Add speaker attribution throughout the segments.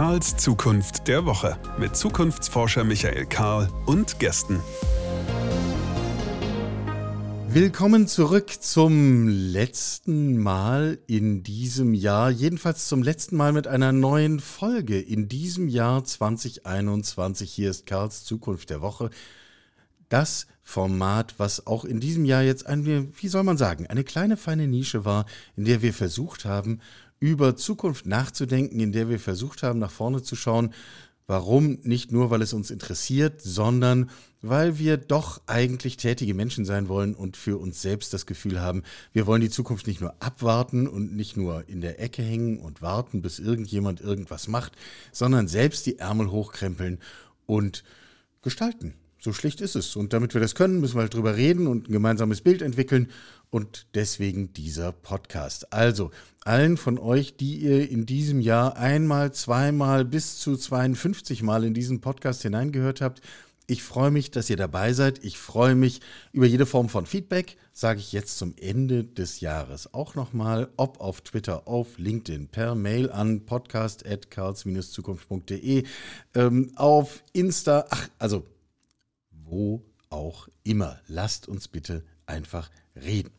Speaker 1: Karls Zukunft der Woche mit Zukunftsforscher Michael Karl und Gästen.
Speaker 2: Willkommen zurück zum letzten Mal in diesem Jahr, jedenfalls zum letzten Mal mit einer neuen Folge in diesem Jahr 2021. Hier ist Karls Zukunft der Woche. Das Format, was auch in diesem Jahr jetzt eine, wie soll man sagen, eine kleine feine Nische war, in der wir versucht haben, über Zukunft nachzudenken, in der wir versucht haben, nach vorne zu schauen. Warum? Nicht nur, weil es uns interessiert, sondern weil wir doch eigentlich tätige Menschen sein wollen und für uns selbst das Gefühl haben, wir wollen die Zukunft nicht nur abwarten und nicht nur in der Ecke hängen und warten, bis irgendjemand irgendwas macht, sondern selbst die Ärmel hochkrempeln und gestalten. So schlicht ist es. Und damit wir das können, müssen wir halt drüber reden und ein gemeinsames Bild entwickeln. Und deswegen dieser Podcast. Also, allen von euch, die ihr in diesem Jahr einmal, zweimal bis zu 52 Mal in diesen Podcast hineingehört habt, ich freue mich, dass ihr dabei seid. Ich freue mich über jede Form von Feedback, sage ich jetzt zum Ende des Jahres auch nochmal, ob auf Twitter, auf LinkedIn, per Mail an podcast.karls-zukunft.de, ähm, auf Insta, ach, also wo auch immer. Lasst uns bitte einfach reden.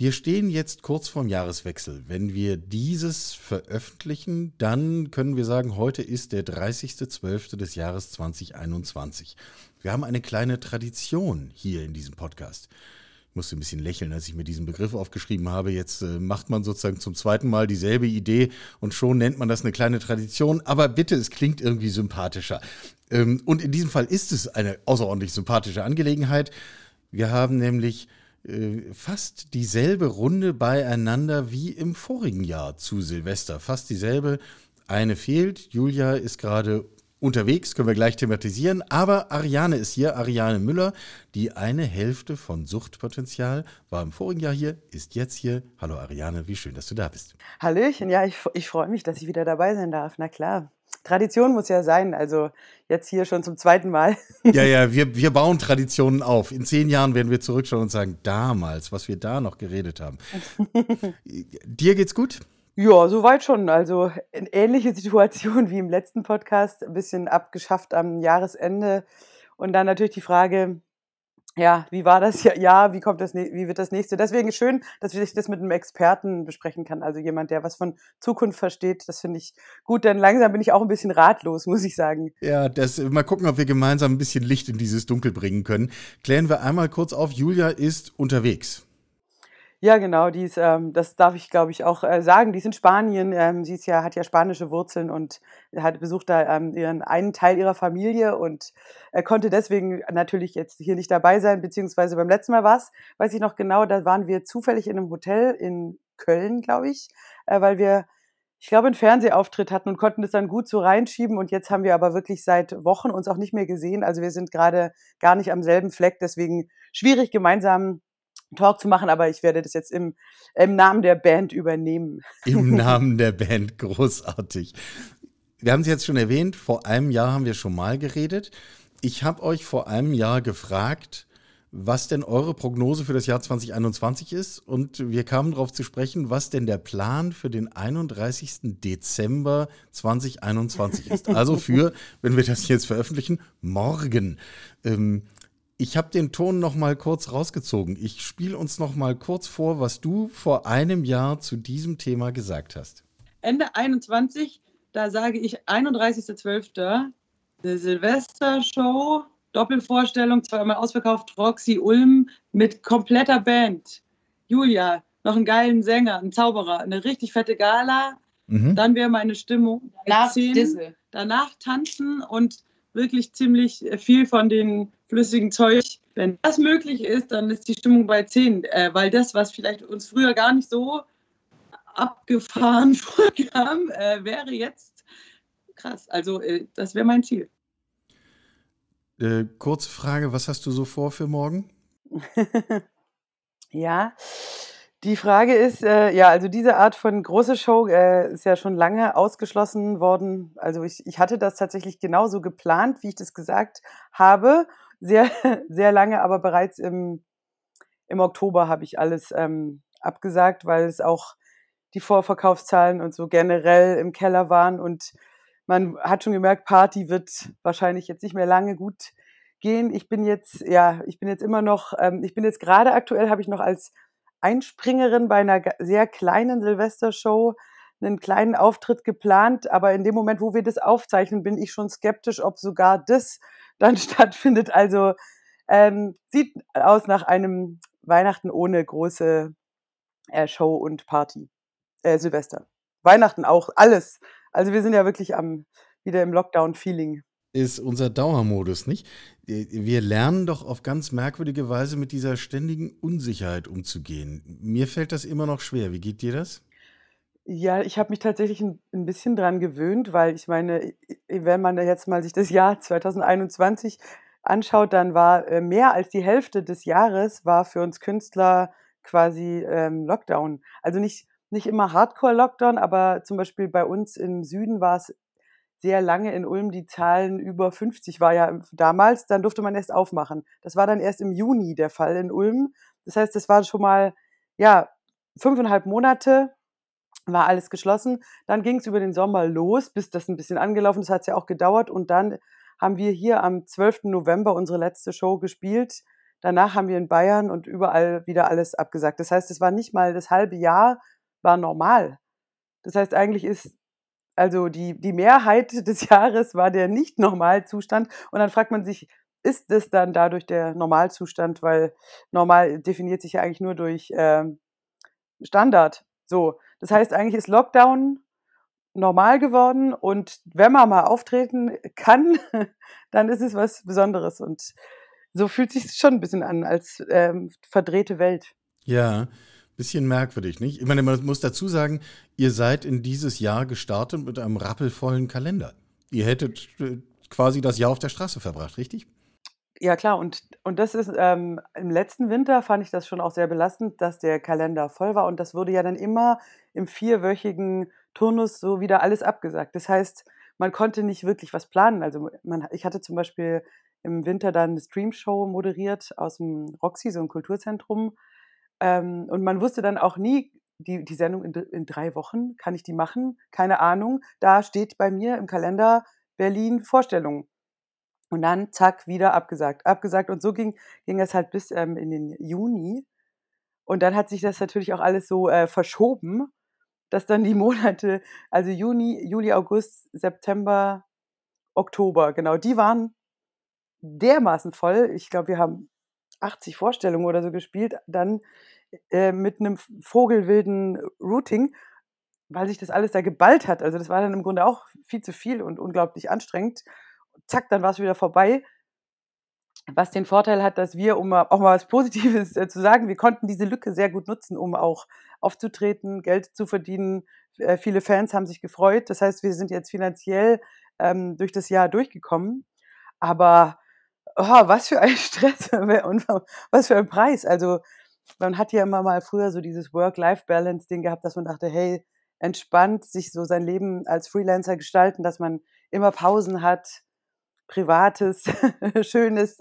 Speaker 2: Wir stehen jetzt kurz vorm Jahreswechsel. Wenn wir dieses veröffentlichen, dann können wir sagen, heute ist der 30.12. des Jahres 2021. Wir haben eine kleine Tradition hier in diesem Podcast. Ich musste ein bisschen lächeln, als ich mir diesen Begriff aufgeschrieben habe. Jetzt äh, macht man sozusagen zum zweiten Mal dieselbe Idee und schon nennt man das eine kleine Tradition. Aber bitte, es klingt irgendwie sympathischer. Ähm, und in diesem Fall ist es eine außerordentlich sympathische Angelegenheit. Wir haben nämlich äh, fast dieselbe Runde beieinander wie im vorigen Jahr zu Silvester. Fast dieselbe. Eine fehlt. Julia ist gerade unterwegs, können wir gleich thematisieren. Aber Ariane ist hier, Ariane Müller, die eine Hälfte von Suchtpotenzial, war im vorigen Jahr hier, ist jetzt hier. Hallo Ariane, wie schön, dass du da bist.
Speaker 3: Hallöchen, ja, ich, ich freue mich, dass ich wieder dabei sein darf. Na klar. Tradition muss ja sein, also jetzt hier schon zum zweiten Mal.
Speaker 2: Ja, ja, wir, wir bauen Traditionen auf. In zehn Jahren werden wir zurückschauen und sagen, damals, was wir da noch geredet haben. Dir geht's gut?
Speaker 3: Ja, soweit schon. Also eine ähnliche Situation wie im letzten Podcast, ein bisschen abgeschafft am Jahresende. Und dann natürlich die Frage, ja, wie war das ja, wie kommt das, wie wird das nächste? Deswegen schön, dass ich das mit einem Experten besprechen kann. Also jemand, der was von Zukunft versteht, das finde ich gut, denn langsam bin ich auch ein bisschen ratlos, muss ich sagen.
Speaker 2: Ja, das, mal gucken, ob wir gemeinsam ein bisschen Licht in dieses Dunkel bringen können. Klären wir einmal kurz auf, Julia ist unterwegs.
Speaker 3: Ja, genau, die ist, ähm, das darf ich, glaube ich, auch äh, sagen. Die ist in Spanien. Ähm, sie ist ja, hat ja spanische Wurzeln und hat besucht da ähm, ihren einen Teil ihrer Familie und äh, konnte deswegen natürlich jetzt hier nicht dabei sein, beziehungsweise beim letzten Mal war es, weiß ich noch genau, da waren wir zufällig in einem Hotel in Köln, glaube ich, äh, weil wir, ich glaube, einen Fernsehauftritt hatten und konnten das dann gut so reinschieben. Und jetzt haben wir aber wirklich seit Wochen uns auch nicht mehr gesehen. Also wir sind gerade gar nicht am selben Fleck, deswegen schwierig gemeinsam Talk zu machen, aber ich werde das jetzt im, im Namen der Band übernehmen.
Speaker 2: Im Namen der Band, großartig. Wir haben es jetzt schon erwähnt, vor einem Jahr haben wir schon mal geredet. Ich habe euch vor einem Jahr gefragt, was denn eure Prognose für das Jahr 2021 ist. Und wir kamen darauf zu sprechen, was denn der Plan für den 31. Dezember 2021 ist. Also für, wenn wir das jetzt veröffentlichen, morgen. Ähm, ich habe den Ton noch mal kurz rausgezogen. Ich spiele uns noch mal kurz vor, was du vor einem Jahr zu diesem Thema gesagt hast.
Speaker 4: Ende 21, da sage ich 31.12. Silvester-Show, Doppelvorstellung, zweimal ausverkauft, Roxy Ulm mit kompletter Band. Julia, noch einen geilen Sänger, einen Zauberer, eine richtig fette Gala. Mhm. Dann wäre meine Stimmung.
Speaker 3: Danach,
Speaker 4: danach tanzen und wirklich ziemlich viel von den flüssigen Zeug. Wenn das möglich ist, dann ist die Stimmung bei 10, äh, weil das, was vielleicht uns früher gar nicht so abgefahren vorkam, äh, wäre jetzt krass. Also äh, das wäre mein Ziel.
Speaker 2: Äh, kurze Frage, was hast du so vor für morgen?
Speaker 3: ja, die Frage ist, äh, ja, also diese Art von große Show äh, ist ja schon lange ausgeschlossen worden. Also ich, ich hatte das tatsächlich genauso geplant, wie ich das gesagt habe sehr, sehr lange, aber bereits im, im Oktober habe ich alles ähm, abgesagt, weil es auch die Vorverkaufszahlen und so generell im Keller waren und man hat schon gemerkt, Party wird wahrscheinlich jetzt nicht mehr lange gut gehen. Ich bin jetzt, ja, ich bin jetzt immer noch, ähm, ich bin jetzt gerade aktuell, habe ich noch als Einspringerin bei einer sehr kleinen Silvestershow einen kleinen Auftritt geplant, aber in dem Moment, wo wir das aufzeichnen, bin ich schon skeptisch, ob sogar das dann stattfindet. Also ähm, sieht aus nach einem Weihnachten ohne große äh, Show und Party. Äh, Silvester. Weihnachten auch, alles. Also wir sind ja wirklich am wieder im Lockdown-Feeling.
Speaker 2: Ist unser Dauermodus, nicht? Wir lernen doch auf ganz merkwürdige Weise mit dieser ständigen Unsicherheit umzugehen. Mir fällt das immer noch schwer. Wie geht dir das?
Speaker 3: Ja, ich habe mich tatsächlich ein, ein bisschen dran gewöhnt, weil ich meine, wenn man jetzt mal sich das Jahr 2021 anschaut, dann war äh, mehr als die Hälfte des Jahres war für uns Künstler quasi ähm, Lockdown. Also nicht, nicht immer Hardcore-Lockdown, aber zum Beispiel bei uns im Süden war es sehr lange in Ulm die Zahlen über 50 war ja damals, dann durfte man erst aufmachen. Das war dann erst im Juni der Fall in Ulm. Das heißt, das war schon mal, ja, fünfeinhalb Monate war alles geschlossen. Dann ging es über den Sommer los, bis das ein bisschen angelaufen ist, hat ja auch gedauert. Und dann haben wir hier am 12. November unsere letzte Show gespielt. Danach haben wir in Bayern und überall wieder alles abgesagt. Das heißt, es war nicht mal das halbe Jahr, war normal. Das heißt, eigentlich ist, also die, die Mehrheit des Jahres war der Nicht-Normalzustand. Und dann fragt man sich, ist es dann dadurch der Normalzustand? Weil normal definiert sich ja eigentlich nur durch äh, Standard. So, das heißt, eigentlich ist Lockdown normal geworden und wenn man mal auftreten kann, dann ist es was Besonderes und so fühlt sich schon ein bisschen an als ähm, verdrehte Welt.
Speaker 2: Ja, bisschen merkwürdig, nicht? Ich meine, man muss dazu sagen, ihr seid in dieses Jahr gestartet mit einem rappelvollen Kalender. Ihr hättet äh, quasi das Jahr auf der Straße verbracht, richtig?
Speaker 3: Ja klar, und, und das ist ähm, im letzten Winter fand ich das schon auch sehr belastend, dass der Kalender voll war und das wurde ja dann immer im vierwöchigen Turnus so wieder alles abgesagt. Das heißt, man konnte nicht wirklich was planen. Also man, ich hatte zum Beispiel im Winter dann eine Streamshow moderiert aus dem Roxy, so ein Kulturzentrum. Ähm, und man wusste dann auch nie, die, die Sendung in, in drei Wochen, kann ich die machen? Keine Ahnung. Da steht bei mir im Kalender Berlin Vorstellung. Und dann, zack, wieder abgesagt, abgesagt. Und so ging, ging es halt bis ähm, in den Juni. Und dann hat sich das natürlich auch alles so äh, verschoben, dass dann die Monate, also Juni, Juli, August, September, Oktober, genau, die waren dermaßen voll. Ich glaube, wir haben 80 Vorstellungen oder so gespielt, dann äh, mit einem vogelwilden Routing, weil sich das alles da geballt hat. Also das war dann im Grunde auch viel zu viel und unglaublich anstrengend zack, dann war es wieder vorbei. Was den Vorteil hat, dass wir, um auch mal was Positives äh, zu sagen, wir konnten diese Lücke sehr gut nutzen, um auch aufzutreten, Geld zu verdienen. Äh, viele Fans haben sich gefreut. Das heißt, wir sind jetzt finanziell ähm, durch das Jahr durchgekommen. Aber oh, was für ein Stress und was für ein Preis. Also man hat ja immer mal früher so dieses Work-Life-Balance-Ding gehabt, dass man dachte, hey, entspannt sich so sein Leben als Freelancer gestalten, dass man immer Pausen hat, Privates, Schönes,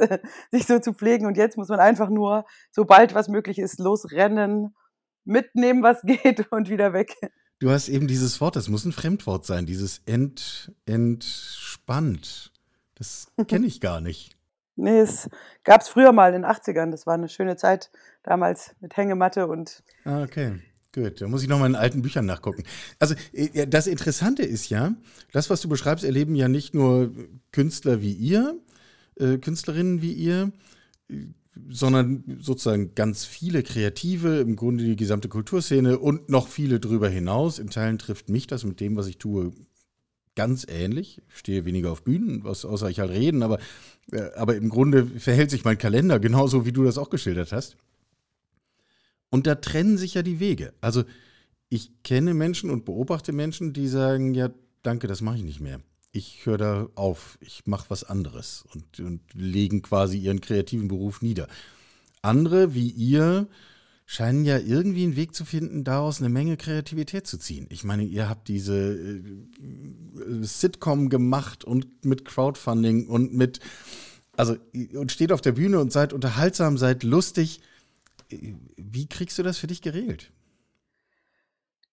Speaker 3: sich so zu pflegen. Und jetzt muss man einfach nur, sobald was möglich ist, losrennen, mitnehmen, was geht und wieder weg.
Speaker 2: Du hast eben dieses Wort, das muss ein Fremdwort sein, dieses ent, entspannt. Das kenne ich gar nicht.
Speaker 3: Nee, es gab es früher mal in den 80ern. Das war eine schöne Zeit damals mit Hängematte und.
Speaker 2: Ah, okay. Gut, da muss ich nochmal in alten Büchern nachgucken. Also äh, das Interessante ist ja, das, was du beschreibst, erleben ja nicht nur Künstler wie ihr, äh, Künstlerinnen wie ihr, sondern sozusagen ganz viele Kreative, im Grunde die gesamte Kulturszene und noch viele darüber hinaus. In Teilen trifft mich das mit dem, was ich tue, ganz ähnlich. Ich stehe weniger auf Bühnen, was, außer ich halt reden, aber, äh, aber im Grunde verhält sich mein Kalender genauso, wie du das auch geschildert hast. Und da trennen sich ja die Wege. Also ich kenne Menschen und beobachte Menschen, die sagen, ja, danke, das mache ich nicht mehr. Ich höre da auf, ich mache was anderes und, und legen quasi ihren kreativen Beruf nieder. Andere wie ihr scheinen ja irgendwie einen Weg zu finden, daraus eine Menge Kreativität zu ziehen. Ich meine, ihr habt diese äh, Sitcom gemacht und mit Crowdfunding und mit, also und steht auf der Bühne und seid unterhaltsam, seid lustig wie kriegst du das für dich geregelt?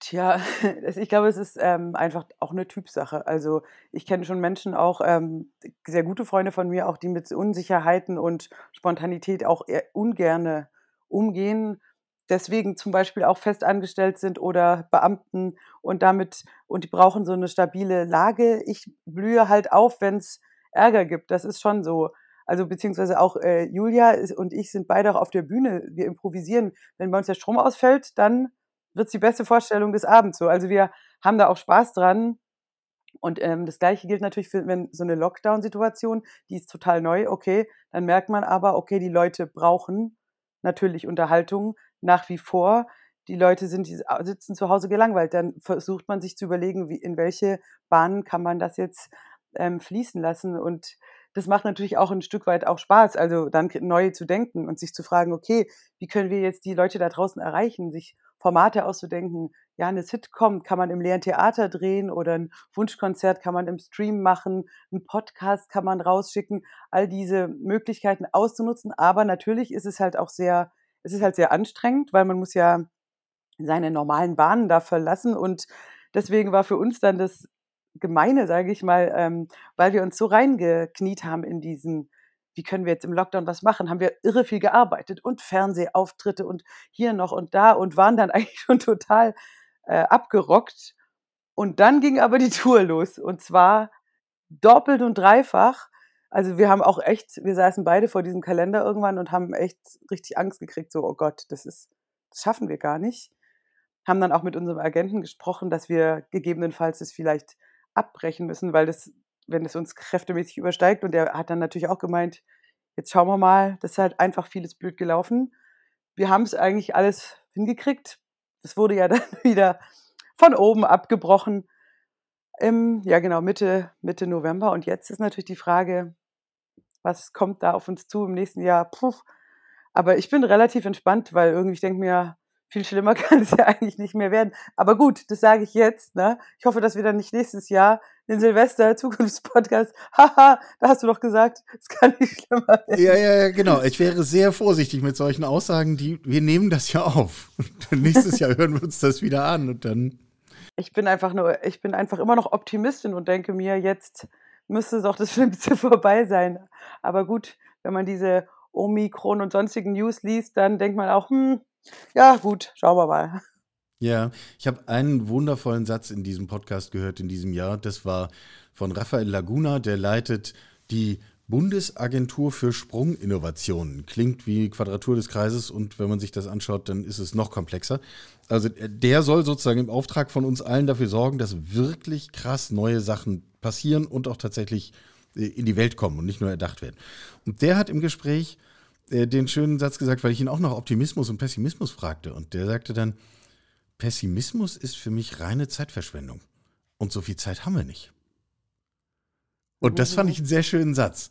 Speaker 3: Tja, ich glaube, es ist, ähm, einfach auch eine Typsache. Also, ich kenne schon Menschen auch, ähm, sehr gute Freunde von mir auch, die mit Unsicherheiten und Spontanität auch eher ungerne umgehen, deswegen zum Beispiel auch festangestellt sind oder Beamten und damit und die brauchen so eine stabile Lage. Ich blühe halt auf, wenn es Ärger gibt. Das ist schon so. Also, beziehungsweise auch, äh, Julia ist und ich sind beide auch auf der Bühne. Wir improvisieren. Wenn bei uns der Strom ausfällt, dann wird's die beste Vorstellung des Abends so. Also, wir haben da auch Spaß dran. Und, ähm, das Gleiche gilt natürlich für wenn so eine Lockdown-Situation, die ist total neu, okay, dann merkt man aber, okay, die Leute brauchen natürlich Unterhaltung nach wie vor. Die Leute sind sitzen zu Hause gelangweilt. Dann versucht man sich zu überlegen, wie in welche Bahnen kann man das jetzt, ähm, fließen lassen. Und das macht natürlich auch ein Stück weit auch Spaß, also dann neu zu denken und sich zu fragen: „Okay, wie können wir jetzt die Leute da draußen erreichen?“ Sich Formate auszudenken. Ja, eine Sitcom kann man im leeren Theater drehen oder ein Wunschkonzert kann man im Stream machen, ein Podcast kann man rausschicken, all diese Möglichkeiten auszunutzen. Aber natürlich ist es halt auch sehr es ist halt sehr anstrengend, weil man muss ja seine normalen Bahnen da verlassen und deswegen war für uns dann das Gemeine, sage ich mal, ähm, weil wir uns so reingekniet haben in diesen wie können wir jetzt im Lockdown was machen, haben wir irre viel gearbeitet und Fernsehauftritte und hier noch und da und waren dann eigentlich schon total, äh, abgerockt. Und dann ging aber die Tour los und zwar doppelt und dreifach. Also, wir haben auch echt wir saßen beide vor diesem Kalender irgendwann und haben echt richtig Angst gekriegt, so: „Oh Gott, das ist das schaffen wir gar nicht.“ Haben dann auch mit unserem Agenten gesprochen, dass wir gegebenenfalls das vielleicht abbrechen müssen, weil das wenn es uns kräftemäßig übersteigt und der hat dann natürlich auch gemeint: „Jetzt schauen wir mal, das ist halt einfach vieles blöd gelaufen.“ Wir haben es eigentlich alles hingekriegt. Es wurde ja dann wieder von oben abgebrochen im ja genau, Mitte Mitte November und jetzt ist natürlich die Frage, was kommt da auf uns zu im nächsten Jahr? Puh. Aber ich bin relativ entspannt, weil irgendwie ich denke mir: „Viel schlimmer kann es ja eigentlich nicht mehr werden.“ Aber gut, das sage ich jetzt, ne? Ich hoffe, dass wir dann nicht nächstes Jahr den Silvester-Zukunftspodcast „Haha, da hast du doch gesagt, es kann nicht schlimmer werden.“
Speaker 2: Ja, ja, ja, genau. Ich wäre sehr vorsichtig mit solchen Aussagen, die wir nehmen das ja auf. Und nächstes Jahr hören wir uns das wieder an und dann
Speaker 3: Ich bin einfach nur ich bin einfach immer noch Optimistin und denke mir: „Jetzt müsste doch das Schlimmste vorbei sein.“ Aber gut, wenn man diese Omikron und sonstigen News liest, dann denkt man auch: „Hm, ja gut, schauen wir mal.“
Speaker 2: Ja, ich habe einen wundervollen Satz in diesem Podcast gehört in diesem Jahr. Das war von Rafael Laguna, der leitet die Bundesagentur für Sprunginnovationen. Klingt wie Quadratur des Kreises und wenn man sich das anschaut, dann ist es noch komplexer. Also äh, der soll sozusagen im Auftrag von uns allen dafür sorgen, dass wirklich krass neue Sachen passieren und auch tatsächlich äh, in die Welt kommen und nicht nur erdacht werden. Und der hat im Gespräch äh, den schönen Satz gesagt, weil ich ihn auch nach Optimismus und Pessimismus fragte. Und der sagte dann, Pessimismus ist für mich reine Zeitverschwendung. Und so viel Zeit haben wir nicht. Und das fand ich einen sehr schönen Satz.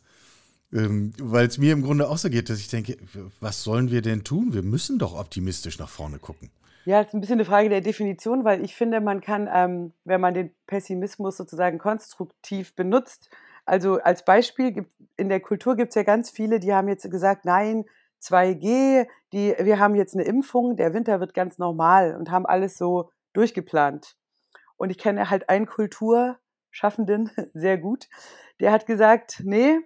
Speaker 2: Ähm, Weil es mir im Grunde auch so geht, dass ich denke, was sollen wir denn tun? Wir müssen doch optimistisch nach vorne gucken.
Speaker 3: Ja, ist ein bisschen eine Frage der Definition, weil ich finde, man kann, ähm, wenn man den Pessimismus sozusagen konstruktiv benutzt also, als Beispiel gibt in der Kultur gibt es ja ganz viele, die haben jetzt gesagt: „Nein, 2G, die wir haben jetzt eine Impfung, der Winter wird ganz normal“ und haben alles so durchgeplant. Und ich kenne halt einen Kulturschaffenden sehr gut, der hat gesagt: „Ne,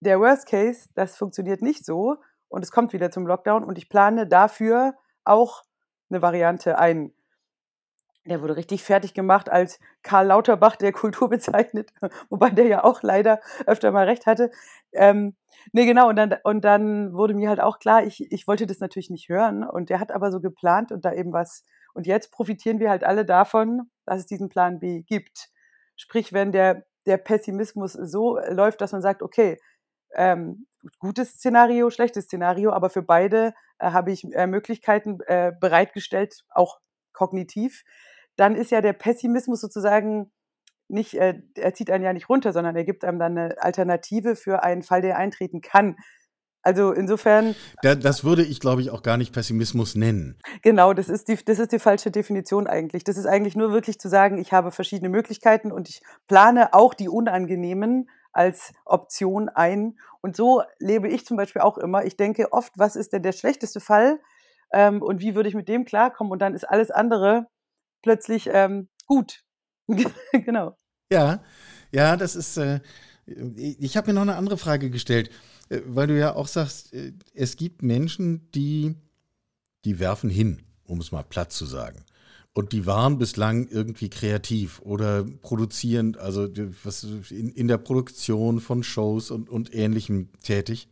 Speaker 3: der Worst Case, das funktioniert nicht so und es kommt wieder zum Lockdown und ich plane dafür auch eine Variante ein.“ Der wurde richtig fertig gemacht als Karl Lauterbach der Kultur bezeichnet, wobei der ja auch leider öfter mal recht hatte. Ähm, ne, genau, und dann und dann wurde mir halt auch klar, ich ich wollte das natürlich nicht hören und der hat aber so geplant und da eben was und jetzt profitieren wir halt alle davon, dass es diesen Plan B gibt. Sprich, wenn der der Pessimismus so läuft, dass man sagt: „Okay, ähm, gutes Szenario, schlechtes Szenario, aber für beide, äh, habe ich, äh, Möglichkeiten, äh, bereitgestellt, auch kognitiv“, dann ist ja der Pessimismus sozusagen nicht äh, er zieht einen ja nicht runter, sondern er gibt einem dann eine Alternative für einen Fall, der eintreten kann. Also, insofern
Speaker 2: Da, das würde ich, glaube ich, auch gar nicht Pessimismus nennen.
Speaker 3: Genau, das ist die das ist die falsche Definition eigentlich. Das ist eigentlich nur wirklich zu sagen, ich habe verschiedene Möglichkeiten und ich plane auch die unangenehmen als Option ein. Und so lebe ich zum Beispiel auch immer. Ich denke oft: „Was ist denn der schlechteste Fall, ähm, und wie würde ich mit dem klarkommen?“ Und dann ist alles andere plötzlich ähm, gut. genau.
Speaker 2: Ja, ja, das ist. Äh, ich habe mir noch eine andere Frage gestellt, äh, weil du ja auch sagst, äh, es gibt Menschen, die, die werfen hin, um es mal platt zu sagen. Und die waren bislang irgendwie kreativ oder produzierend, also in, in der Produktion von Shows und, und Ähnlichem tätig.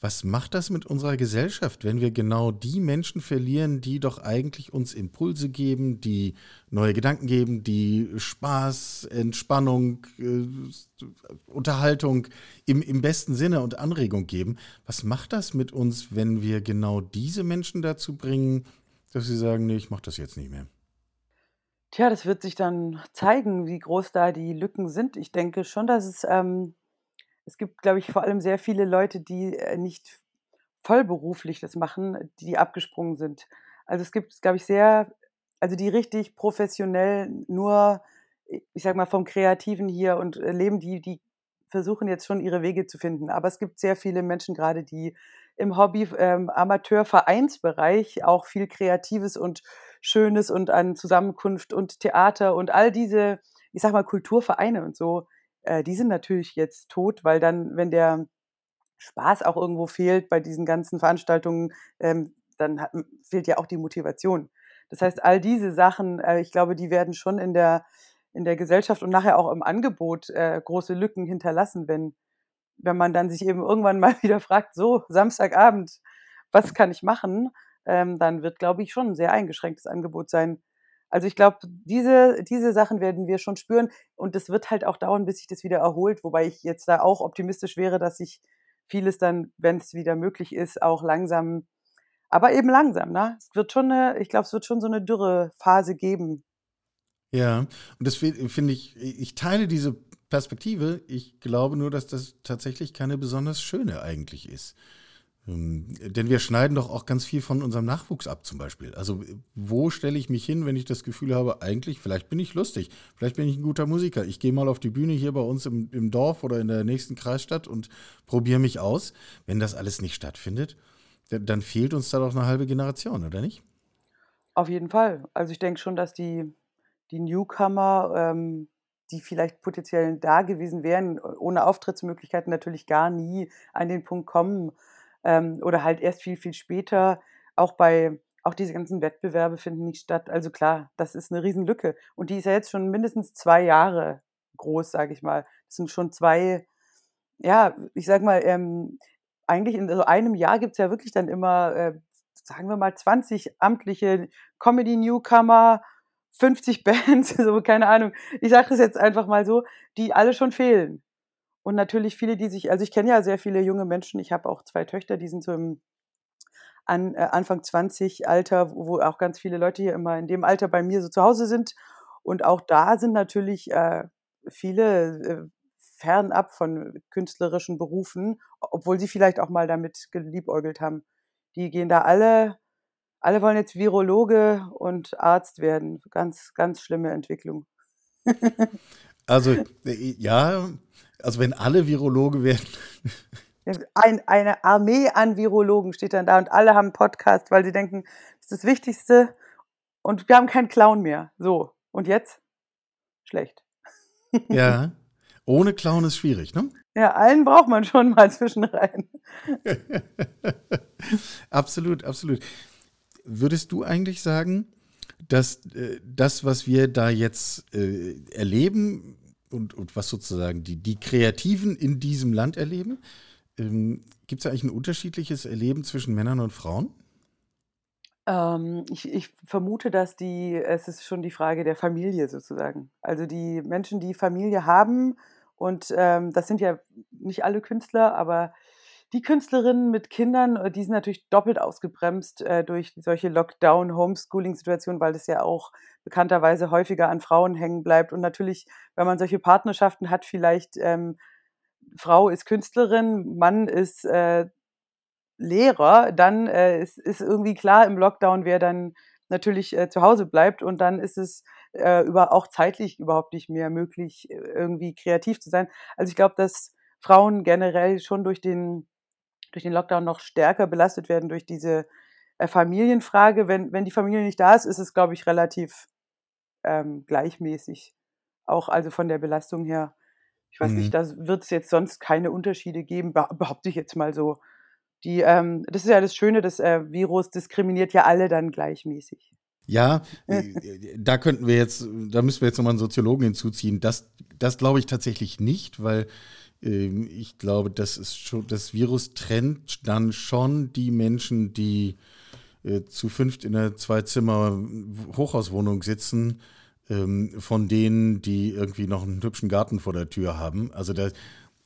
Speaker 2: Was macht das mit unserer Gesellschaft, wenn wir genau die Menschen verlieren, die doch eigentlich uns Impulse geben, die neue Gedanken geben, die Spaß, Entspannung, äh, Unterhaltung im, im besten Sinne und Anregung geben? Was macht das mit uns, wenn wir genau diese Menschen dazu bringen, dass sie sagen, nee, ich mache das jetzt nicht mehr?
Speaker 3: Tja, das wird sich dann zeigen, wie groß da die Lücken sind. Ich denke schon, dass es ähm, es gibt, glaube ich, vor allem sehr viele Leute, die äh, nicht vollberuflich das machen, die abgesprungen sind. Also es gibt, glaube ich, sehr, also die richtig professionell nur, ich sag mal, vom Kreativen hier und äh, leben, die, die versuchen jetzt schon ihre Wege zu finden. Aber es gibt sehr viele Menschen gerade, die im Hobby, ähm, Amateurvereinsbereich auch viel Kreatives und Schönes und an Zusammenkunft und Theater und all diese, ich sag mal, Kulturvereine und so äh, die sind natürlich jetzt tot, weil dann, wenn der Spaß auch irgendwo fehlt bei diesen ganzen Veranstaltungen, ähm, dann hat, fehlt ja auch die Motivation. Das heißt, all diese Sachen, äh, ich glaube, die werden schon in der, in der Gesellschaft und nachher auch im Angebot äh, große Lücken hinterlassen, wenn, wenn man dann sich eben irgendwann mal wieder fragt, so, Samstagabend, was kann ich machen? Ähm, dann wird, glaube ich, schon ein sehr eingeschränktes Angebot sein. Also ich glaube, diese, diese Sachen werden wir schon spüren und es wird halt auch dauern, bis sich das wieder erholt, wobei ich jetzt da auch optimistisch wäre, dass sich vieles dann, wenn es wieder möglich ist, auch langsam, aber eben langsam, ne? Es wird schon eine, ich glaube, es wird schon so eine Dürrephase geben.
Speaker 2: Ja, und das finde ich, ich teile diese Perspektive. Ich glaube nur, dass das tatsächlich keine besonders schöne eigentlich ist. Ähm, denn wir schneiden doch auch ganz viel von unserem Nachwuchs ab, zum Beispiel. Also, wo stelle ich mich hin, wenn ich das Gefühl habe, eigentlich, vielleicht bin ich lustig, vielleicht bin ich ein guter Musiker. Ich gehe mal auf die Bühne hier bei uns im, im Dorf oder in der nächsten Kreisstadt und probiere mich aus. Wenn das alles nicht stattfindet, dann fehlt uns da doch eine halbe Generation, oder nicht?
Speaker 3: Auf jeden Fall. Also, ich denke schon, dass die, die Newcomer, ähm, die vielleicht potenziell da gewesen wären, ohne Auftrittsmöglichkeiten natürlich gar nie an den Punkt kommen, ähm, oder halt erst viel, viel später. Auch bei, auch diese ganzen Wettbewerbe finden nicht statt. Also klar, das ist eine Riesenlücke. Und die ist ja jetzt schon mindestens zwei Jahre groß, sage ich mal. Das sind schon zwei, ja, ich sag mal, ähm, eigentlich in so einem Jahr gibt es ja wirklich dann immer, äh, sagen wir mal, 20 amtliche Comedy-Newcomer, 50 Bands, so keine Ahnung. Ich sage das jetzt einfach mal so, die alle schon fehlen. Und natürlich viele, die sich, also ich kenne ja sehr viele junge Menschen. Ich habe auch zwei Töchter, die sind so im an, äh, Anfang 20 Alter, wo, wo auch ganz viele Leute hier immer in dem Alter bei mir so zu Hause sind. Und auch da sind natürlich äh, viele äh, fernab von künstlerischen Berufen, obwohl sie vielleicht auch mal damit geliebäugelt haben. Die gehen da alle, alle wollen jetzt Virologe und Arzt werden. Ganz, ganz schlimme Entwicklung.
Speaker 2: also äh, ja, also wenn alle Virologe werden.
Speaker 3: Ein, eine Armee an Virologen steht dann da und alle haben einen Podcast, weil sie denken, das ist das Wichtigste und wir haben keinen Clown mehr. So, und jetzt? Schlecht.
Speaker 2: Ja, ohne Clown ist schwierig, ne?
Speaker 3: Ja, allen braucht man schon mal zwischenrein.
Speaker 2: absolut, absolut. Würdest du eigentlich sagen, dass äh, das, was wir da jetzt äh, erleben, und, und was sozusagen die, die Kreativen in diesem Land erleben. Ähm, Gibt es eigentlich ein unterschiedliches Erleben zwischen Männern und Frauen?
Speaker 3: Ähm, ich, ich, vermute, dass die, es ist schon die Frage der Familie sozusagen. Also die Menschen, die Familie haben, und ähm, das sind ja nicht alle Künstler, aber die Künstlerinnen mit Kindern, äh, die sind natürlich doppelt ausgebremst äh, durch solche Lockdown-Homeschooling-Situationen, weil das ja auch bekannterweise häufiger an Frauen hängen bleibt. Und natürlich, wenn man solche Partnerschaften hat, vielleicht ähm, Frau ist Künstlerin, Mann ist äh, Lehrer, dann äh, ist, ist irgendwie klar im Lockdown, wer dann natürlich äh, zu Hause bleibt und dann ist es äh, über, auch zeitlich überhaupt nicht mehr möglich, äh, irgendwie kreativ zu sein. Also ich glaube, dass Frauen generell schon durch den durch den Lockdown noch stärker belastet werden durch diese äh, Familienfrage. Wenn, wenn die Familie nicht da ist, ist es, glaube ich, relativ ähm, gleichmäßig. Auch also von der Belastung her. Ich weiß
Speaker 2: Mhm.
Speaker 3: nicht, da wird es jetzt sonst keine Unterschiede geben, beh behaupte ich jetzt mal so. Die, ähm das ist ja das Schöne, das, äh, Virus diskriminiert ja alle dann gleichmäßig.
Speaker 2: Ja, äh, da könnten wir jetzt, da müssen wir jetzt nochmal einen Soziologen hinzuziehen. Das, das glaube ich tatsächlich nicht, weil ich glaube, das ist schon, das Virus trennt dann schon die Menschen, die äh, zu fünft in einer Zwei-Zimmer-Hochhauswohnung sitzen, ähm, von denen, die irgendwie noch einen hübschen Garten vor der Tür haben. Also da,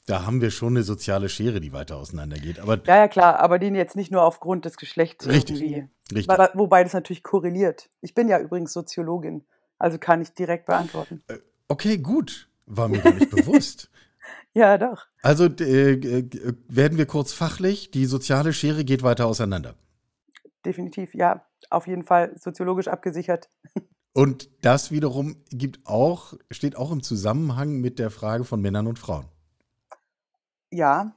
Speaker 2: da haben wir schon eine soziale Schere, die weiter auseinandergeht. Aber
Speaker 3: Ja, ja, klar, aber die jetzt nicht nur aufgrund des Geschlechts
Speaker 2: Richtig.
Speaker 3: irgendwie.
Speaker 2: richtig.
Speaker 3: Wobei das natürlich korreliert. Ich bin ja übrigens Soziologin, also kann ich direkt beantworten.
Speaker 2: Okay, gut. War mir gar nicht bewusst.
Speaker 3: Ja, doch.
Speaker 2: Also äh, äh, werden wir kurz fachlich, die soziale Schere geht weiter auseinander.
Speaker 3: Definitiv, ja. Auf jeden Fall soziologisch abgesichert.
Speaker 2: Und das wiederum gibt auch, steht auch im Zusammenhang mit der Frage von Männern und Frauen.
Speaker 3: Ja,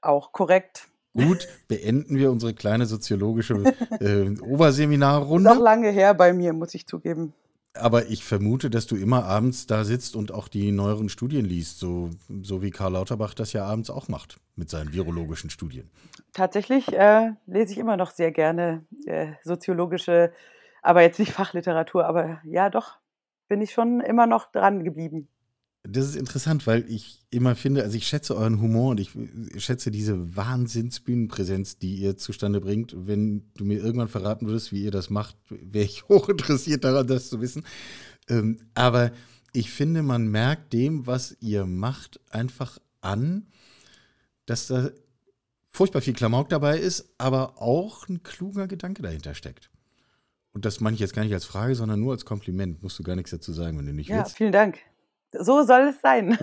Speaker 3: auch korrekt.
Speaker 2: Gut, beenden wir unsere kleine soziologische äh, Oberseminarrunde.
Speaker 3: lange her bei mir, muss ich zugeben.
Speaker 2: Aber ich vermute, dass du immer abends da sitzt und auch die neueren Studien liest, so, so wie Karl Lauterbach das ja abends auch macht mit seinen virologischen Studien.
Speaker 3: Tatsächlich äh, lese ich immer noch sehr gerne äh, soziologische, aber jetzt nicht Fachliteratur, aber ja, doch, bin ich schon immer noch dran geblieben.
Speaker 2: Das ist interessant, weil ich immer finde, also ich schätze euren Humor und ich schätze diese Wahnsinnsbühnenpräsenz, die ihr zustande bringt. Wenn du mir irgendwann verraten würdest, wie ihr das macht, wäre ich hochinteressiert daran, das zu wissen. Ähm, aber ich finde, man merkt dem, was ihr macht, einfach an, dass da furchtbar viel Klamauk dabei ist, aber auch ein kluger Gedanke dahinter steckt. Und das meine ich jetzt gar nicht als Frage, sondern nur als Kompliment. Musst du gar nichts dazu sagen, wenn du nicht
Speaker 3: Ja,
Speaker 2: willst.
Speaker 3: vielen Dank. So soll es sein.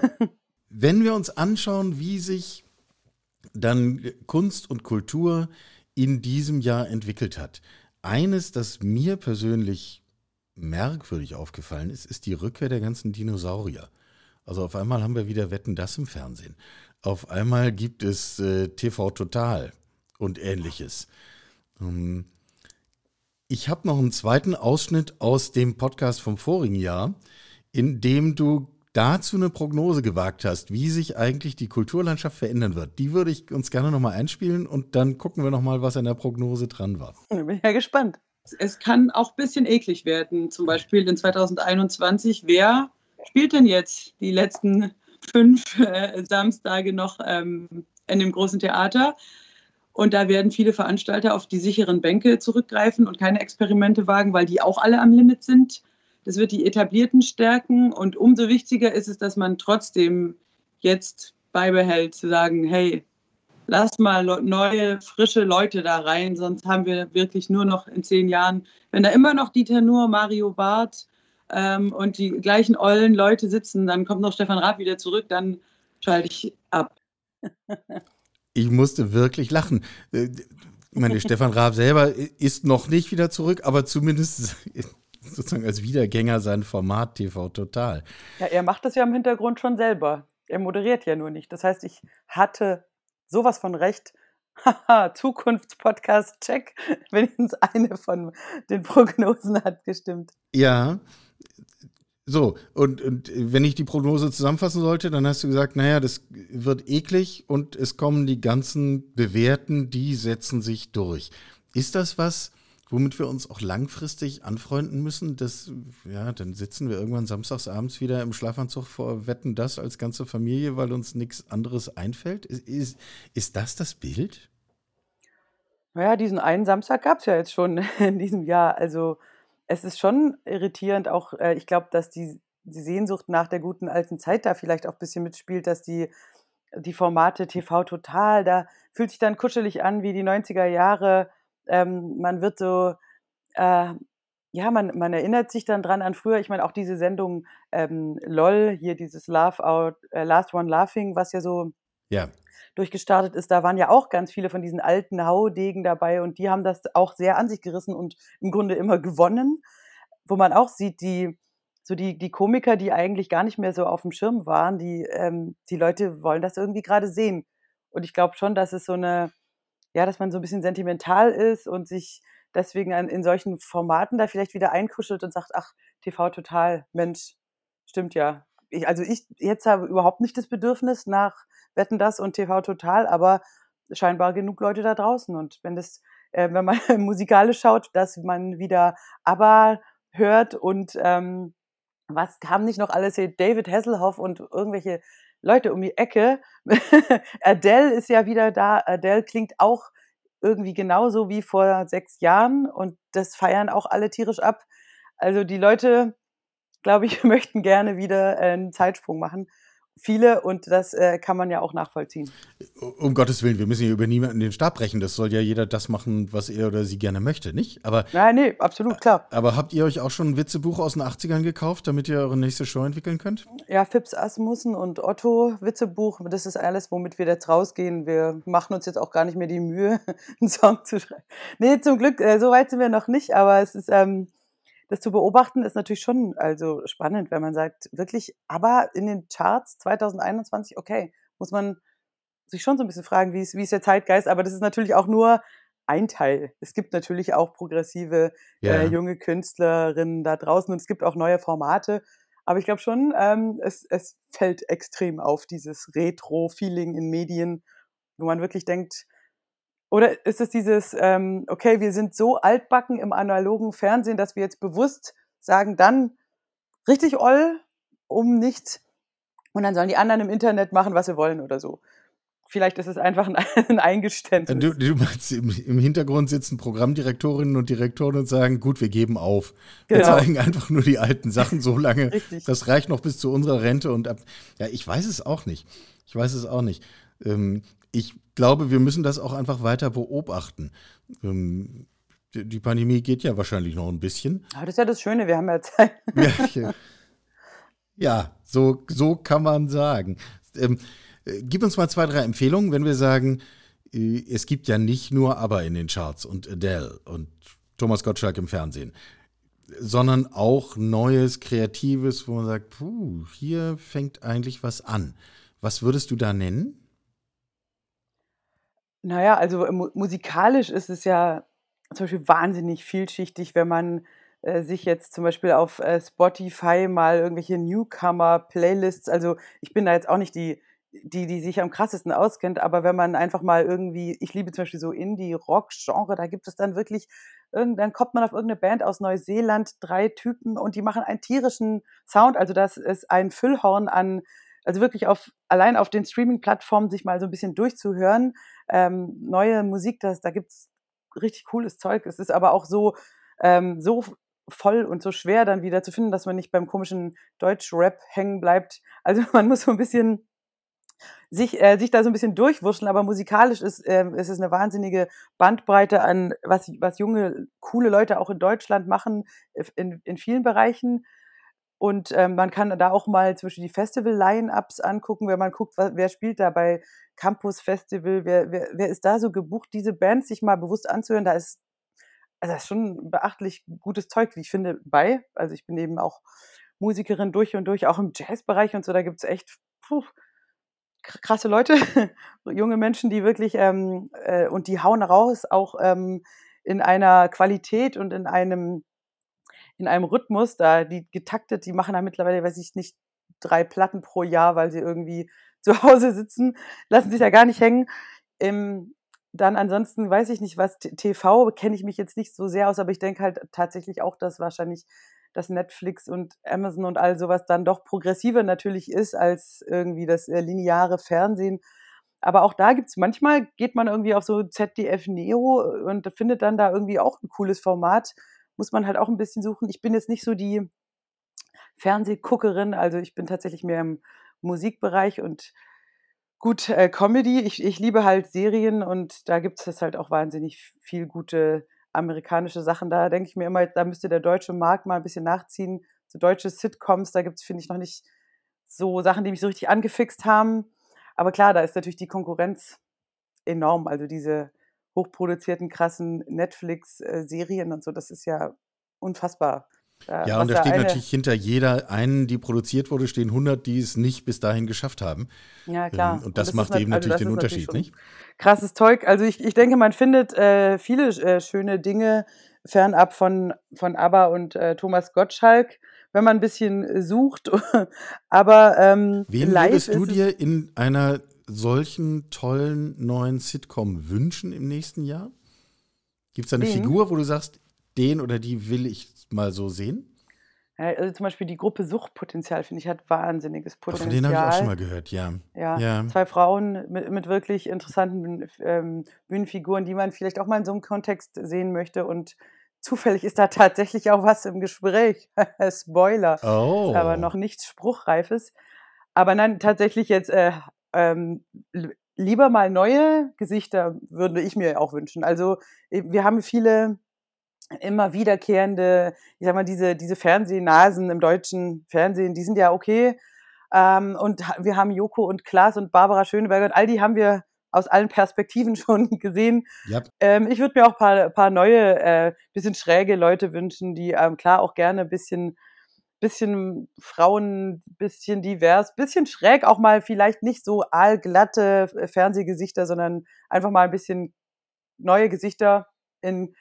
Speaker 2: Wenn wir uns anschauen, wie sich dann Kunst und Kultur in diesem Jahr entwickelt hat, eines, das mir persönlich merkwürdig aufgefallen ist, ist die Rückkehr der ganzen Dinosaurier. Also auf einmal haben wir wieder Wetten das im Fernsehen. Auf einmal gibt es äh, TV Total und ähnliches. Ähm, ich habe noch einen zweiten Ausschnitt aus dem Podcast vom vorigen Jahr, in dem du dazu eine Prognose gewagt hast, wie sich eigentlich die Kulturlandschaft verändern wird. Die würde ich uns gerne nochmal einspielen und dann gucken wir nochmal, was an der Prognose dran war.
Speaker 3: Bin ich ja gespannt.
Speaker 4: Es kann auch ein bisschen eklig werden. Zum Beispiel in 2021. Wer spielt denn jetzt die letzten fünf äh, Samstage noch ähm, in dem großen Theater? Und da werden viele Veranstalter auf die sicheren Bänke zurückgreifen und keine Experimente wagen, weil die auch alle am Limit sind. Das wird die etablierten stärken. Und umso wichtiger ist es, dass man trotzdem jetzt beibehält, zu sagen, hey, lass mal neue, frische Leute da rein, sonst haben wir wirklich nur noch in zehn Jahren, wenn da immer noch Dieter Nuhr, Mario Barth ähm, und die gleichen ollen Leute sitzen, dann kommt noch Stefan Raab wieder zurück, dann schalte ich ab.
Speaker 2: Ich musste wirklich lachen. Äh, Ich meine, Stefan Raab selber ist noch nicht wieder zurück, aber zumindest sozusagen als Wiedergänger sein Format TV Total.
Speaker 3: Ja, er macht das ja im Hintergrund schon selber. Er moderiert ja nur nicht. Das heißt, ich hatte sowas von recht. Haha, Zukunftspodcast, check. Wenigstens eine von den Prognosen hat gestimmt.
Speaker 2: Ja. So, und, und wenn ich die Prognose zusammenfassen sollte, dann hast du gesagt, naja, das wird eklig und es kommen die ganzen Bewährten, die setzen sich durch. Ist das was, womit wir uns auch langfristig anfreunden müssen? Das, ja, dann sitzen wir irgendwann samstags abends wieder im Schlafanzug vor Wetten das als ganze Familie, weil uns nichts anderes einfällt. Ist, ist, ist das das Bild?
Speaker 3: Naja, diesen einen Samstag gab es ja jetzt schon in diesem Jahr. Also es ist schon irritierend, auch äh, ich glaube, dass die, die Sehnsucht nach der guten alten Zeit da vielleicht auch ein bisschen mitspielt, dass die, die Formate TV total, da fühlt sich dann kuschelig an wie die 90er Jahre. Ähm, man wird so, äh, ja, man, man erinnert sich dann dran an früher. Ich meine, auch diese Sendung ähm, LOL, hier dieses Laugh Out, äh, Last One Laughing, was ja so
Speaker 2: Ja.
Speaker 3: durchgestartet ist, da waren ja auch ganz viele von diesen alten Haudegen dabei und die haben das auch sehr an sich gerissen und im Grunde immer gewonnen, wo man auch sieht, die so die, die Komiker, die eigentlich gar nicht mehr so auf dem Schirm waren, die, ähm, die Leute wollen das irgendwie gerade sehen. Und ich glaube schon, dass es so eine, ja, dass man so ein bisschen sentimental ist und sich deswegen in solchen Formaten da vielleicht wieder einkuschelt und sagt, ach, TV total, Mensch, stimmt ja. Ich, also ich jetzt habe überhaupt nicht das Bedürfnis nach Wetten das und TV total, aber scheinbar genug Leute da draußen. Und wenn das, äh, wenn man musikalisch schaut, dass man wieder ABBA hört und ähm, was kam nicht noch alles hier? David Hasselhoff und irgendwelche Leute um die Ecke. Adele ist ja wieder da. Adele klingt auch irgendwie genauso wie vor sechs Jahren und das feiern auch alle tierisch ab. Also die Leute, glaube ich, möchten gerne wieder einen Zeitsprung machen viele und das äh, kann man ja auch nachvollziehen.
Speaker 2: Um Gottes Willen, wir müssen hier über niemanden den Stab brechen. Das soll ja jeder das machen, was er oder sie gerne möchte, nicht? Aber,
Speaker 3: Nein, nee, absolut, klar.
Speaker 2: Aber habt ihr euch auch schon ein Witzebuch aus den 80ern gekauft, damit ihr eure nächste Show entwickeln könnt?
Speaker 3: Ja, Fips Asmussen und Otto Witzebuch, das ist alles, womit wir jetzt rausgehen. Wir machen uns jetzt auch gar nicht mehr die Mühe, einen Song zu schreiben. Nee, zum Glück, äh, so weit sind wir noch nicht, aber es ist... Ähm, das zu beobachten ist natürlich schon also spannend, wenn man sagt, wirklich, aber in den Charts 2021, okay, muss man sich schon so ein bisschen fragen, wie ist, wie ist der Zeitgeist, aber das ist natürlich auch nur ein Teil. Es gibt natürlich auch progressive ja. äh, junge Künstlerinnen da draußen und es gibt auch neue Formate. Aber ich glaube schon, ähm, es, es fällt extrem auf, dieses Retro-Feeling in Medien, wo man wirklich denkt, oder ist es dieses, ähm, okay, wir sind so altbacken im analogen Fernsehen, dass wir jetzt bewusst sagen, dann richtig oll, um nicht, und dann sollen die anderen im Internet machen, was sie wollen oder so. Vielleicht ist es einfach ein, ein Eingeständnis.
Speaker 2: Du, du meinst, im, im, Hintergrund sitzen Programmdirektorinnen und Direktoren und sagen, gut, wir geben auf. Wir genau. zeigen einfach nur die alten Sachen so lange. Richtig. Das reicht noch bis zu unserer Rente und ab. Ja, ich weiß es auch nicht. Ich weiß es auch nicht. Ähm, ich glaube, wir müssen das auch einfach weiter beobachten. Ähm, die Pandemie geht ja wahrscheinlich noch ein bisschen.
Speaker 3: Aber das ist ja das Schöne, wir haben ja Zeit.
Speaker 2: ja, ja, so, so kann man sagen. Ähm, äh, gib uns mal zwei, drei Empfehlungen, wenn wir sagen, äh, es gibt ja nicht nur Aber in den Charts und Adele und Thomas Gottschalk im Fernsehen, sondern auch Neues, Kreatives, wo man sagt, puh, hier fängt eigentlich was an. Was würdest du da nennen?
Speaker 3: Naja, also mu musikalisch ist es ja zum Beispiel wahnsinnig vielschichtig, wenn man äh, sich jetzt zum Beispiel auf äh, Spotify mal irgendwelche Newcomer-Playlists, also ich bin da jetzt auch nicht die, die, die sich am krassesten auskennt, aber wenn man einfach mal irgendwie, ich liebe zum Beispiel so Indie-Rock-Genre, da gibt es dann wirklich, dann kommt man auf irgendeine Band aus Neuseeland, drei Typen und die machen einen tierischen Sound, also das ist ein Füllhorn an also wirklich auf, allein auf den Streaming-Plattformen sich mal so ein bisschen durchzuhören. Ähm, neue Musik, das, da gibt's richtig cooles Zeug. Es ist aber auch so, ähm, so voll und so schwer dann wieder zu finden, dass man nicht beim komischen Deutsch-Rap hängen bleibt. Also man muss so ein bisschen sich, äh, sich da so ein bisschen durchwurscheln, aber musikalisch ist, äh, ist es eine wahnsinnige Bandbreite an, was, was junge, coole Leute auch in Deutschland machen, in, in vielen Bereichen. Und ähm, man kann da auch mal zwischen die Festival-Line-Ups angucken, wenn man guckt, wer spielt da bei Campus Festival, wer, wer, wer ist da so gebucht, diese Bands sich mal bewusst anzuhören, da ist, also das ist schon beachtlich gutes Zeug, wie ich finde, bei. Also ich bin eben auch Musikerin durch und durch, auch im Jazzbereich und so, da gibt es echt puh, krasse Leute, junge Menschen, die wirklich, ähm, äh, und die hauen raus, auch ähm, in einer Qualität und in einem in einem Rhythmus, da die getaktet, die machen da mittlerweile, weiß ich nicht, drei Platten pro Jahr, weil sie irgendwie zu Hause sitzen, lassen sich da gar nicht hängen. Ähm, dann ansonsten weiß ich nicht, was TV kenne ich mich jetzt nicht so sehr aus, aber ich denke halt tatsächlich auch, dass wahrscheinlich das Netflix und Amazon und all sowas dann doch progressiver natürlich ist als irgendwie das äh, lineare Fernsehen. Aber auch da gibt's manchmal geht man irgendwie auf so ZDF Neo und findet dann da irgendwie auch ein cooles Format, muss man halt auch ein bisschen suchen. Ich bin jetzt nicht so die Fernsehguckerin, also ich bin tatsächlich mehr im Musikbereich und gut äh, Comedy. Ich, ich liebe halt Serien und da gibt es halt auch wahnsinnig viel gute amerikanische Sachen. Da denke ich mir immer, da müsste der deutsche Markt mal ein bisschen nachziehen. So deutsche Sitcoms, da gibt es, finde ich, noch nicht so Sachen, die mich so richtig angefixt haben. Aber klar, da ist natürlich die Konkurrenz enorm. Also diese hochproduzierten, krassen Netflix-Serien und so. Das ist ja unfassbar.
Speaker 2: Äh, ja, und da steht natürlich hinter jeder einen, die produziert wurde, stehen 100, die es nicht bis dahin geschafft haben.
Speaker 3: Ja, klar.
Speaker 2: Ähm, und das, und das macht eben also natürlich den Unterschied, natürlich nicht?
Speaker 3: Krasses Zeug. Also ich, ich denke, man findet äh, viele äh, schöne Dinge fernab von, von ABBA und äh, Thomas Gottschalk, wenn man ein bisschen sucht. Aber ähm,
Speaker 2: Wen würdest du dir in einer solchen tollen neuen Sitcom wünschen im nächsten Jahr? Gibt es da eine Wen? Figur, wo du sagst, den oder die will ich mal so sehen?
Speaker 3: also zum Beispiel die Gruppe Suchtpotenzial, finde ich, hat wahnsinniges Potenzial.
Speaker 2: Von denen habe ich auch schon mal gehört, ja.
Speaker 3: Ja, ja. zwei Frauen mit, mit wirklich interessanten ähm, Bühnenfiguren, die man vielleicht auch mal in so einem Kontext sehen möchte. Und zufällig ist da tatsächlich auch was im Gespräch. Spoiler.
Speaker 2: Oh.
Speaker 3: Ist aber noch nichts Spruchreifes. Aber nein, tatsächlich jetzt äh, ähm, lieber mal neue Gesichter würde ich mir auch wünschen. Also wir haben viele immer wiederkehrende, ich sag mal, diese, diese Fernsehnasen im deutschen Fernsehen, die sind ja okay. Ähm, und wir haben Joko und Klaas und Barbara Schöneberger und all die haben wir aus allen Perspektiven schon gesehen.
Speaker 2: Yep.
Speaker 3: Ähm, ich würde mir auch paar, paar neue, äh, bisschen schräge Leute wünschen, die ähm, klar auch gerne bisschen, bisschen Frauen, bisschen divers, bisschen schräg, auch mal vielleicht nicht so aalglatte Fernsehgesichter, sondern einfach mal ein bisschen neue Gesichter in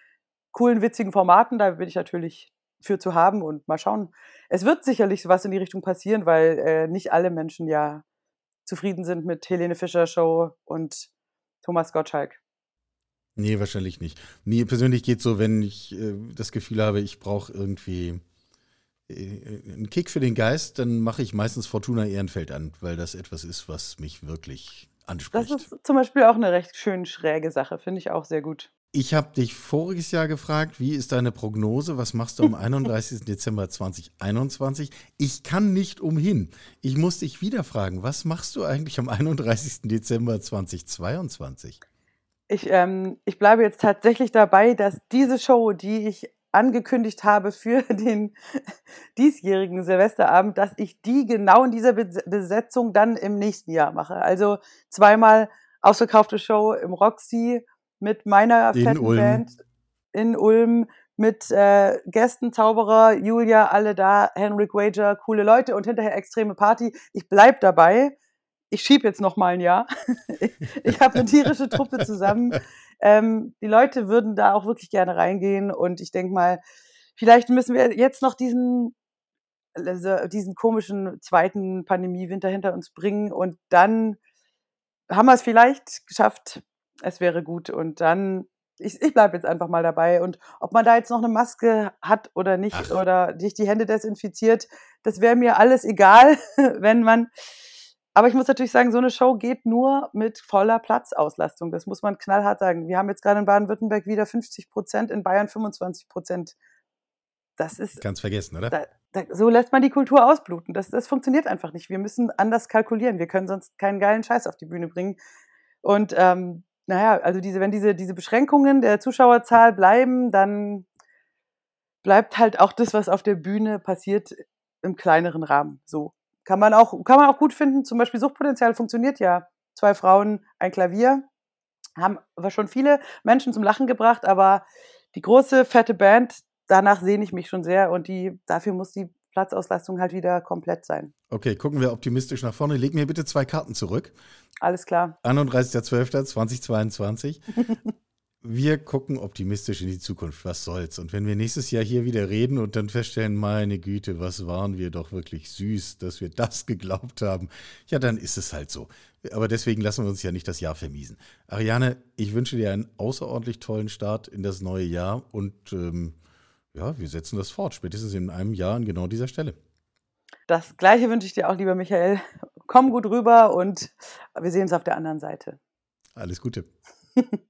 Speaker 3: coolen, witzigen Formaten. Da bin ich natürlich für zu haben und mal schauen. Es wird sicherlich was in die Richtung passieren, weil äh, nicht alle Menschen ja zufrieden sind mit Helene Fischer Show und Thomas Gottschalk.
Speaker 2: Nee, wahrscheinlich nicht. Mir persönlich geht es so, wenn ich äh, das Gefühl habe, ich brauche irgendwie äh, einen Kick für den Geist, dann mache ich meistens Fortuna Ehrenfeld an, weil das etwas ist, was mich wirklich anspricht.
Speaker 3: Das ist zum Beispiel auch eine recht schön schräge Sache, finde ich auch sehr gut.
Speaker 2: Ich habe dich voriges Jahr gefragt, wie ist deine Prognose? Was machst du am 31. Dezember 2021? Ich kann nicht umhin. Ich muss dich wieder fragen, was machst du eigentlich am 31. Dezember 2022?
Speaker 3: Ich, ähm, ich bleibe jetzt tatsächlich dabei, dass diese Show, die ich angekündigt habe für den diesjährigen Silvesterabend, dass ich die genau in dieser Besetzung dann im nächsten Jahr mache. Also zweimal ausverkaufte Show im Roxy mit meiner in fetten Ulm. Band in Ulm mit äh, Gästen, Zauberer, Julia, alle da, Henrik Wager, coole Leute und hinterher extreme Party. Ich bleib dabei. Ich schieb jetzt noch mal ein Jahr. ich ich habe eine tierische Truppe zusammen. Ähm, die Leute würden da auch wirklich gerne reingehen und ich denke mal, vielleicht müssen wir jetzt noch diesen also diesen komischen zweiten Pandemiewinter hinter uns bringen und dann haben wir es vielleicht geschafft, es wäre gut. Und dann, ich, ich bleibe jetzt einfach mal dabei. Und ob man da jetzt noch eine Maske hat oder nicht Ach. oder sich die Hände desinfiziert, das wäre mir alles egal, wenn man. Aber ich muss natürlich sagen, so eine Show geht nur mit voller Platzauslastung. Das muss man knallhart sagen. Wir haben jetzt gerade in Baden-Württemberg wieder 50 Prozent, in Bayern 25 Prozent. Das ist.
Speaker 2: Ganz vergessen, oder?
Speaker 3: Da, da, so lässt man die Kultur ausbluten. Das, das funktioniert einfach nicht. Wir müssen anders kalkulieren. Wir können sonst keinen geilen Scheiß auf die Bühne bringen. Und ähm, naja, also diese, wenn diese, diese Beschränkungen der Zuschauerzahl bleiben, dann bleibt halt auch das, was auf der Bühne passiert, im kleineren Rahmen. So. Kann man auch, kann man auch gut finden. Zum Beispiel Suchtpotenzial funktioniert ja. Zwei Frauen, ein Klavier. Haben aber schon viele Menschen zum Lachen gebracht, aber die große, fette Band, danach sehne ich mich schon sehr und die, dafür muss die Platzauslastung halt wieder komplett sein.
Speaker 2: Okay, gucken wir optimistisch nach vorne. Leg mir bitte zwei Karten zurück.
Speaker 3: Alles klar.
Speaker 2: 31.12.2022. wir gucken optimistisch in die Zukunft. Was soll's? Und wenn wir nächstes Jahr hier wieder reden und dann feststellen, meine Güte, was waren wir doch wirklich süß, dass wir das geglaubt haben, ja, dann ist es halt so. Aber deswegen lassen wir uns ja nicht das Jahr vermiesen. Ariane, ich wünsche dir einen außerordentlich tollen Start in das neue Jahr und ähm, ja, wir setzen das fort, spätestens in einem Jahr an genau dieser Stelle.
Speaker 3: Das gleiche wünsche ich dir auch, lieber Michael. Komm gut rüber und wir sehen uns auf der anderen Seite.
Speaker 2: Alles Gute.